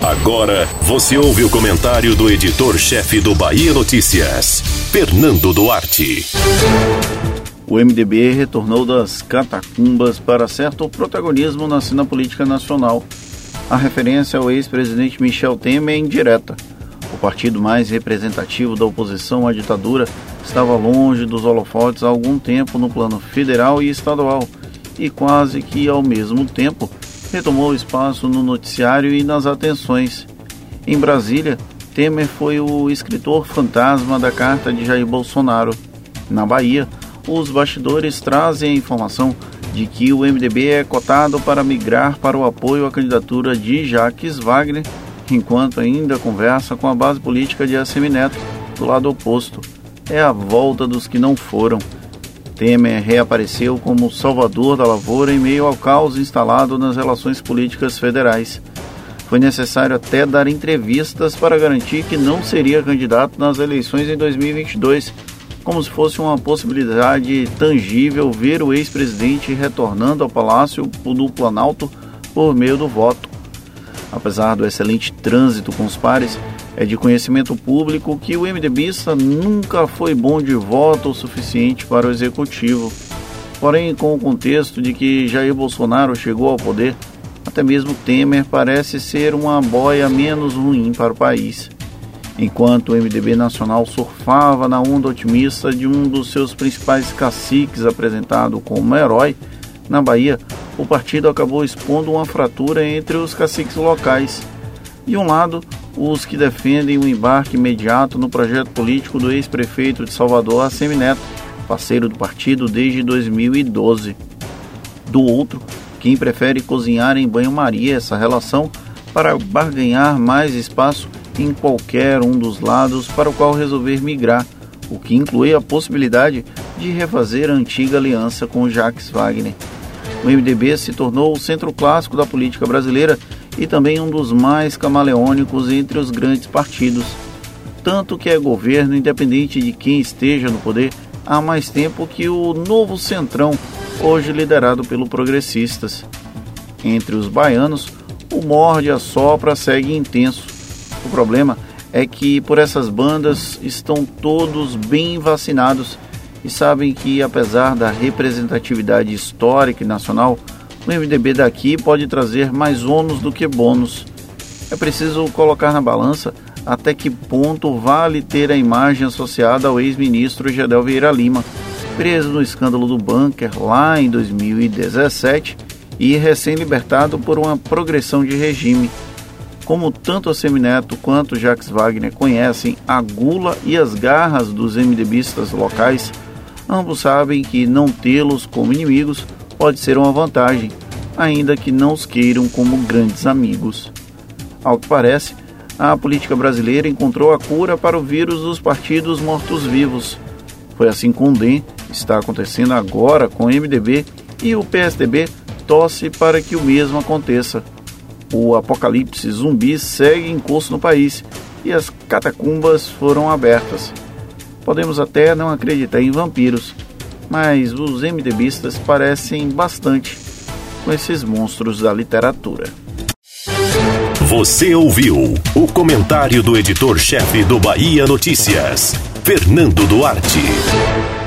Agora você ouve o comentário do editor-chefe do Bahia Notícias, Fernando Duarte. O MDB retornou das catacumbas para certo protagonismo na cena política nacional. A referência ao ex-presidente Michel Temer é indireta. O partido mais representativo da oposição à ditadura estava longe dos holofotes há algum tempo no plano federal e estadual e quase que ao mesmo tempo retomou espaço no noticiário e nas atenções. Em Brasília, Temer foi o escritor fantasma da carta de Jair Bolsonaro. Na Bahia, os bastidores trazem a informação de que o MDB é cotado para migrar para o apoio à candidatura de Jaques Wagner, enquanto ainda conversa com a base política de Assemineto, do lado oposto. É a volta dos que não foram. Temer reapareceu como salvador da lavoura em meio ao caos instalado nas relações políticas federais. Foi necessário até dar entrevistas para garantir que não seria candidato nas eleições em 2022, como se fosse uma possibilidade tangível ver o ex-presidente retornando ao Palácio do Planalto por meio do voto. Apesar do excelente trânsito com os pares, é de conhecimento público que o MDBista nunca foi bom de voto o suficiente para o executivo. Porém, com o contexto de que Jair Bolsonaro chegou ao poder, até mesmo Temer parece ser uma boia menos ruim para o país. Enquanto o MDB nacional surfava na onda otimista de um dos seus principais caciques apresentado como herói, na Bahia, o partido acabou expondo uma fratura entre os caciques locais. De um lado, os que defendem o embarque imediato no projeto político do ex-prefeito de Salvador, Assemi Neto, parceiro do partido desde 2012. Do outro, quem prefere cozinhar em banho-maria essa relação para barganhar mais espaço em qualquer um dos lados para o qual resolver migrar, o que inclui a possibilidade de refazer a antiga aliança com Jacques Wagner. O MDB se tornou o centro clássico da política brasileira e também um dos mais camaleônicos entre os grandes partidos. Tanto que é governo independente de quem esteja no poder há mais tempo que o novo Centrão, hoje liderado pelo Progressistas. Entre os baianos, o morde a sopra segue intenso. O problema é que por essas bandas estão todos bem vacinados e sabem que apesar da representatividade histórica e nacional, o MDB daqui pode trazer mais ônus do que bônus. É preciso colocar na balança até que ponto vale ter a imagem associada ao ex-ministro Gedel Vieira Lima, preso no escândalo do bunker lá em 2017 e recém-libertado por uma progressão de regime. Como tanto a Semineto quanto Jacques Wagner conhecem a gula e as garras dos MDBistas locais, ambos sabem que não tê-los como inimigos pode ser uma vantagem, ainda que não os queiram como grandes amigos. Ao que parece, a política brasileira encontrou a cura para o vírus dos partidos mortos-vivos. Foi assim com o DEM, está acontecendo agora com o MDB e o PSDB torce para que o mesmo aconteça. O apocalipse zumbi segue em curso no país e as catacumbas foram abertas. Podemos até não acreditar em vampiros, mas os MDBistas parecem bastante com esses monstros da literatura. Você ouviu o comentário do editor-chefe do Bahia Notícias, Fernando Duarte.